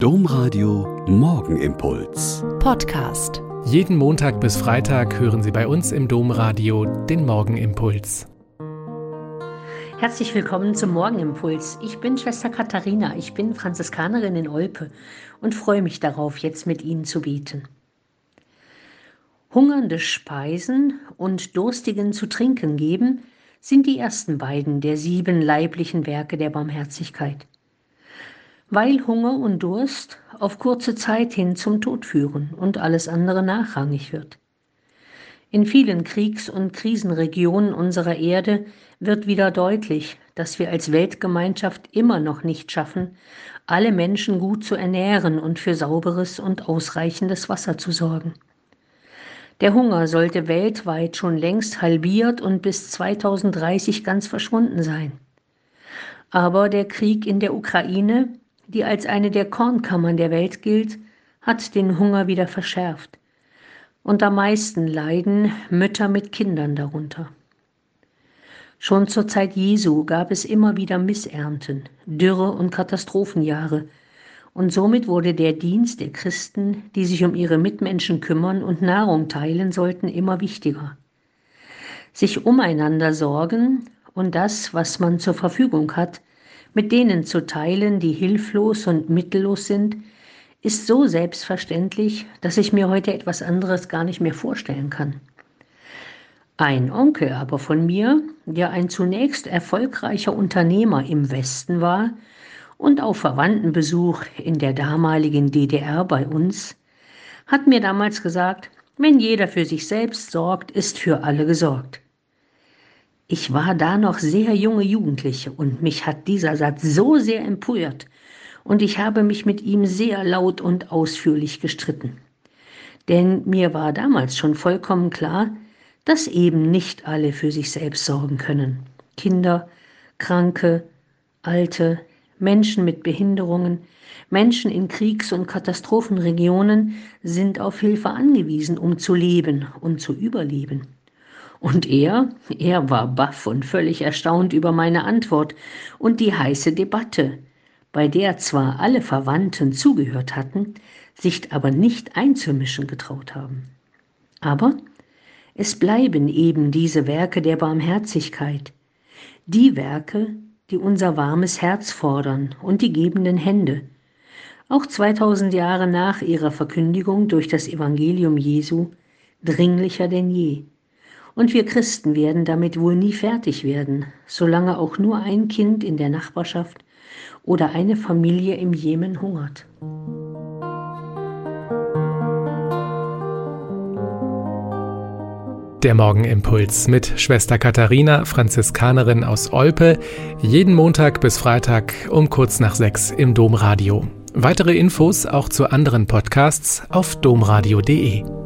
Domradio Morgenimpuls. Podcast. Jeden Montag bis Freitag hören Sie bei uns im Domradio den Morgenimpuls. Herzlich willkommen zum Morgenimpuls. Ich bin Schwester Katharina, ich bin Franziskanerin in Olpe und freue mich darauf, jetzt mit Ihnen zu beten. Hungernde Speisen und Durstigen zu trinken geben sind die ersten beiden der sieben leiblichen Werke der Barmherzigkeit weil Hunger und Durst auf kurze Zeit hin zum Tod führen und alles andere nachrangig wird. In vielen Kriegs- und Krisenregionen unserer Erde wird wieder deutlich, dass wir als Weltgemeinschaft immer noch nicht schaffen, alle Menschen gut zu ernähren und für sauberes und ausreichendes Wasser zu sorgen. Der Hunger sollte weltweit schon längst halbiert und bis 2030 ganz verschwunden sein. Aber der Krieg in der Ukraine die als eine der Kornkammern der Welt gilt, hat den Hunger wieder verschärft. Und am meisten leiden Mütter mit Kindern darunter. Schon zur Zeit Jesu gab es immer wieder Missernten, Dürre und Katastrophenjahre, und somit wurde der Dienst der Christen, die sich um ihre Mitmenschen kümmern und Nahrung teilen sollten, immer wichtiger. Sich umeinander sorgen und das, was man zur Verfügung hat, mit denen zu teilen, die hilflos und mittellos sind, ist so selbstverständlich, dass ich mir heute etwas anderes gar nicht mehr vorstellen kann. Ein Onkel aber von mir, der ein zunächst erfolgreicher Unternehmer im Westen war und auf Verwandtenbesuch in der damaligen DDR bei uns, hat mir damals gesagt, wenn jeder für sich selbst sorgt, ist für alle gesorgt. Ich war da noch sehr junge Jugendliche und mich hat dieser Satz so sehr empört und ich habe mich mit ihm sehr laut und ausführlich gestritten. Denn mir war damals schon vollkommen klar, dass eben nicht alle für sich selbst sorgen können. Kinder, Kranke, Alte, Menschen mit Behinderungen, Menschen in Kriegs- und Katastrophenregionen sind auf Hilfe angewiesen, um zu leben und zu überleben. Und er, er war baff und völlig erstaunt über meine Antwort und die heiße Debatte, bei der zwar alle Verwandten zugehört hatten, sich aber nicht einzumischen getraut haben. Aber es bleiben eben diese Werke der Barmherzigkeit, die Werke, die unser warmes Herz fordern und die gebenden Hände, auch 2000 Jahre nach ihrer Verkündigung durch das Evangelium Jesu, dringlicher denn je. Und wir Christen werden damit wohl nie fertig werden, solange auch nur ein Kind in der Nachbarschaft oder eine Familie im Jemen hungert. Der Morgenimpuls mit Schwester Katharina, Franziskanerin aus Olpe, jeden Montag bis Freitag um kurz nach sechs im Domradio. Weitere Infos auch zu anderen Podcasts auf domradio.de.